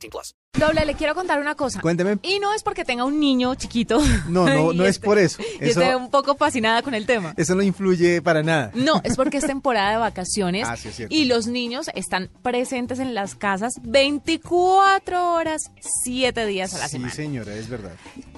18 plus. Doble, le quiero contar una cosa. Cuénteme. Y no es porque tenga un niño chiquito. No, no, no es esté- por eso. Y Eso- esté un poco fascinada con el tema. Eso no influye para nada. No, es porque es temporada de vacaciones Ah, sí, es cierto. y los niños están presentes en las casas 24 horas, 7 días a la Sí, semana. señora, es verdad.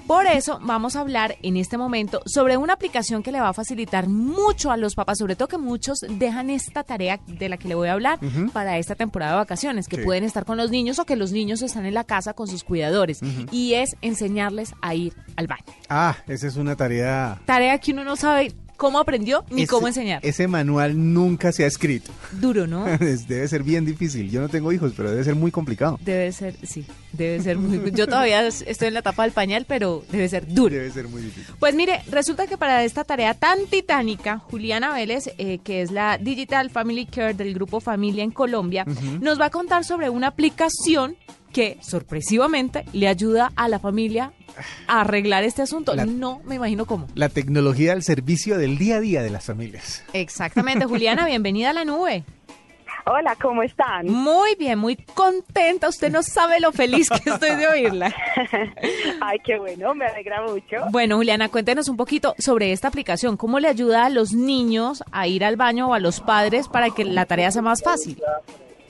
Por eso vamos a hablar en este momento sobre una aplicación que le va a facilitar mucho a los papás, sobre todo que muchos dejan esta tarea de la que le voy a hablar para esta temporada de vacaciones, que Sí. pueden estar con los niños o que los niños están en la casa con sus cuidadores, y es enseñarles a ir al baño. Ah, esa es una tarea. Tarea que uno no sabe cómo aprendió ni Ese- cómo enseñar. Ese manual nunca se ha escrito. Duro, ¿no? Debe ser bien difícil. Yo no tengo hijos, pero debe ser muy complicado. Debe ser, sí, debe ser muy... Yo todavía estoy en la etapa del pañal, pero debe ser duro. Debe ser muy difícil. Pues mire, resulta que para esta tarea tan titánica, Juliana Vélez, eh, que es la Digital Family Care del grupo Familia en Colombia, nos va a contar sobre una aplicación que sorpresivamente le ayuda a la familia a arreglar este asunto. La- No me imagino cómo. La tecnología al servicio del día a día de las familias. Exactamente, Juliana, bienvenida a la nube. Hola, ¿cómo están? Muy bien, muy contenta. Usted no sabe lo feliz que estoy de oírla. Ay, qué bueno, me alegra mucho. Bueno, Juliana, cuéntenos un poquito sobre esta aplicación. ¿Cómo le ayuda a los niños a ir al baño o a los padres para que la tarea sea más fácil?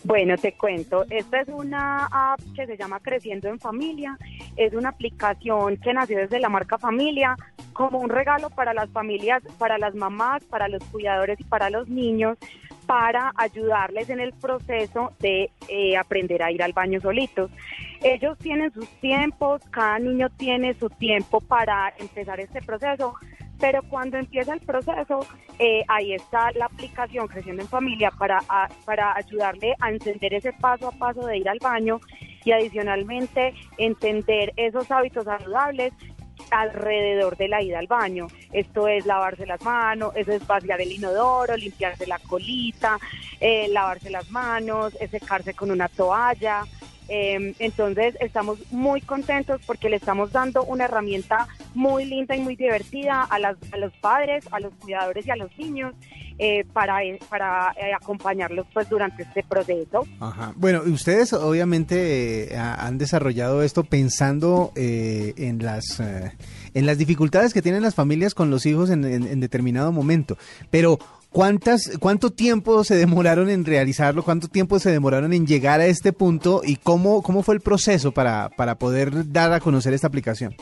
Bueno, te cuento, esta es una app que se llama Creciendo en Familia. Es una aplicación que nació desde la marca Familia como un regalo para las familias, para las mamás, para los cuidadores y para los niños, para ayudarles en el proceso de eh, aprender a ir al baño solitos. Ellos tienen sus tiempos, cada niño tiene su tiempo para empezar este proceso, pero cuando empieza el proceso, eh, ahí está la aplicación Creciendo en Familia para, para ayudarle a encender ese paso a paso de ir al baño y adicionalmente entender esos hábitos saludables alrededor de la ida al baño. Esto es lavarse las manos, eso es vaciar el inodoro, limpiarse la colita, eh, lavarse las manos, eh, secarse con una toalla. Eh, entonces estamos muy contentos porque le estamos dando una herramienta muy linda y muy divertida a, las- a los padres, a los cuidadores y a los niños eh, para, eh, para eh, acompañarlos pues durante este proceso. Ajá. Bueno, ustedes obviamente eh, ha- han desarrollado esto pensando en las en las dificultades que tienen las familias con los hijos en, en- en determinado momento. Pero ¿cuántas cuánto tiempo se demoraron en realizarlo? ¿Cuánto tiempo se demoraron en llegar a este punto? ¿Y cómo cómo fue el proceso para para poder dar a conocer esta aplicación?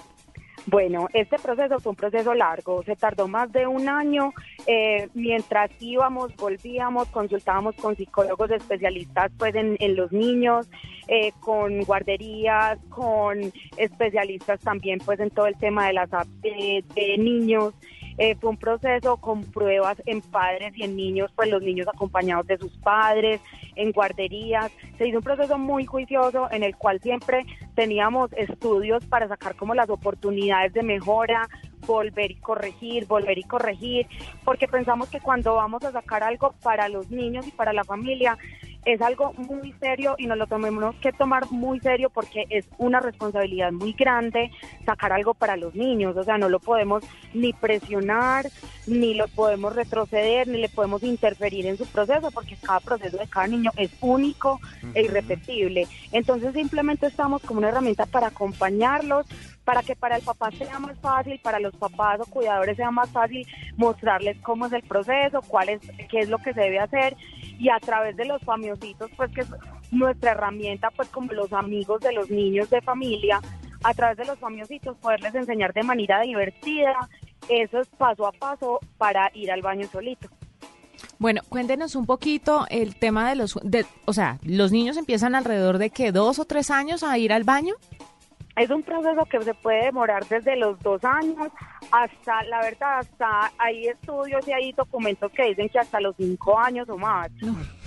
Bueno, este proceso fue un proceso largo, se tardó más de un año. eh, mientras íbamos, volvíamos, consultábamos con psicólogos especialistas pues en, en los niños, eh, con guarderías, con especialistas también pues en todo el tema de las de, de niños. Eh, fue un proceso con pruebas en padres y en niños, pues los niños acompañados de sus padres, en guarderías. Se hizo un proceso muy juicioso en el cual siempre teníamos estudios para sacar como las oportunidades de mejora, volver y corregir, volver y corregir, porque pensamos que cuando vamos a sacar algo para los niños y para la familia, es algo muy serio y nos lo tenemos que tomar muy serio porque es una responsabilidad muy grande sacar algo para los niños, o sea, no lo podemos ni presionar, ni lo podemos retroceder, ni le podemos interferir en su proceso porque cada proceso de cada niño es único e irrepetible. Entonces simplemente estamos como una herramienta para acompañarlos, para que para el papá sea más fácil, para los papás o cuidadores sea más fácil mostrarles cómo es el proceso, cuál es, qué es lo que se debe hacer y a través de los famiositos, pues que es nuestra herramienta, pues como los amigos de los niños de familia, a través de los famiositos poderles enseñar de manera divertida esos paso a paso para ir al baño solito. Bueno, cuéntenos un poquito el tema de los, de, o sea, los niños empiezan alrededor de que dos o tres años a ir al baño. Es un proceso que se puede demorar desde los dos años hasta, la verdad, hasta hay estudios y hay documentos que dicen que hasta los cinco años o más,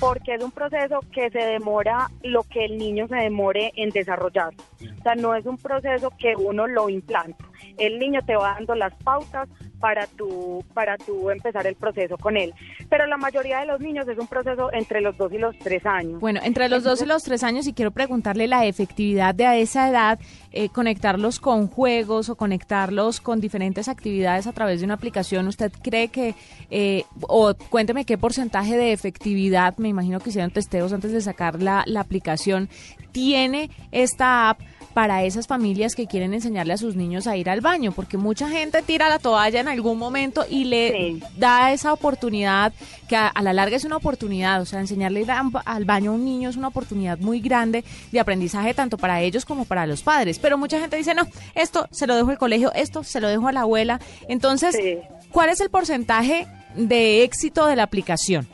porque es un proceso que se demora lo que el niño se demore en desarrollar. O sea, no es un proceso que uno lo implanta. El niño te va dando las pautas para tu, para tu empezar el proceso con él. Pero la mayoría de los niños es un proceso entre los dos y los tres años. Bueno, entre los dos y los tres años, y quiero preguntarle la efectividad de a esa edad, eh, conectarlos con juegos o conectarlos con diferentes actividades a través de una aplicación. ¿Usted cree que, eh, o cuénteme qué porcentaje de efectividad, me imagino que hicieron testeos antes de sacar la, la aplicación, tiene esta app para esas familias que quieren enseñarle a sus niños a ir al baño, porque mucha gente tira la toalla en algún momento y le Sí. da esa oportunidad, que a, a la larga es una oportunidad, o sea, enseñarle a al baño a un niño es una oportunidad muy grande de aprendizaje tanto para ellos como para los padres, pero mucha gente dice, no, esto se lo dejo al colegio, esto se lo dejo a la abuela, entonces, Sí. ¿cuál es el porcentaje de éxito de la aplicación?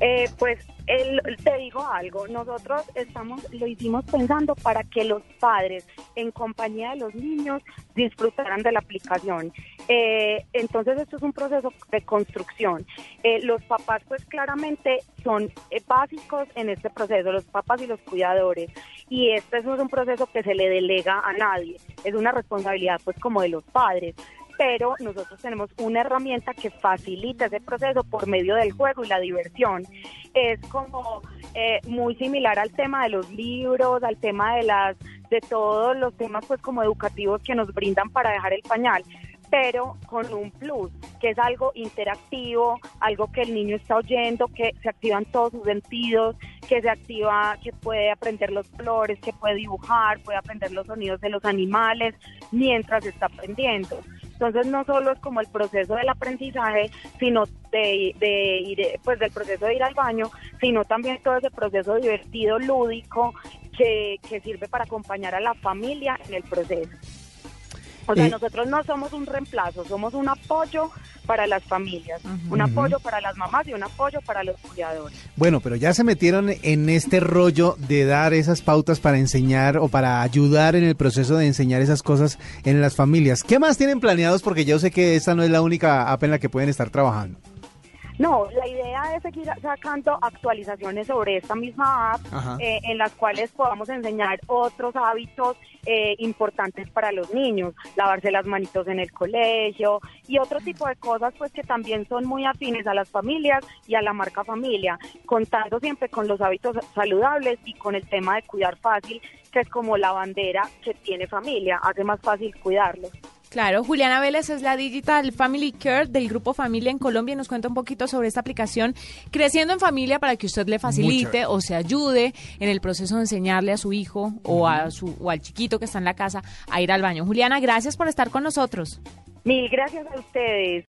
Eh, pues el- te digo algo, nosotros estamos, lo hicimos pensando para que los padres en compañía de los niños disfrutaran de la aplicación. Eh, entonces esto es un proceso de construcción. Eh, los papás pues claramente son eh, básicos en este proceso, los papás y los cuidadores. Y este no es un proceso que se le delega a nadie, es una responsabilidad pues como de los padres pero nosotros tenemos una herramienta que facilita ese proceso por medio del juego y la diversión. Es como eh, muy similar al tema de los libros, al tema de las de todos los temas pues como educativos que nos brindan para dejar el pañal pero con un plus, que es algo interactivo, algo que el niño está oyendo, que se activan todos sus sentidos, que se activa, que puede aprender los colores, que puede dibujar, puede aprender los sonidos de los animales mientras está aprendiendo. Entonces no solo es como el proceso del aprendizaje, sino de, de ir, pues del proceso de ir al baño, sino también todo ese proceso divertido, lúdico, que, que sirve para acompañar a la familia en el proceso. O sea, Eh, nosotros no somos un reemplazo, somos un apoyo para las familias, un apoyo para las mamás y un apoyo para los cuidadores. Bueno, pero ya se metieron en este rollo de dar esas pautas para enseñar o para ayudar en el proceso de enseñar esas cosas en las familias. ¿Qué más tienen planeados? Porque yo sé que esta no es la única app en la que pueden estar trabajando. No, la idea es seguir sacando actualizaciones sobre esta misma app eh, en las cuales podamos enseñar otros hábitos eh, importantes para los niños, lavarse las manitos en el colegio y otro tipo de cosas pues que también son muy afines a las familias y a la marca familia, contando siempre con los hábitos saludables y con el tema de cuidar fácil, que es como la bandera que tiene familia, hace más fácil cuidarlos. Claro, Juliana Vélez es la Digital Family Care del Grupo Familia en Colombia y nos cuenta un poquito sobre esta aplicación Creciendo en Familia para que usted le facilite o se ayude en el proceso de enseñarle a su hijo o, a su, o al chiquito que está en la casa a ir al baño. Juliana, gracias por estar con nosotros. Mil gracias a ustedes.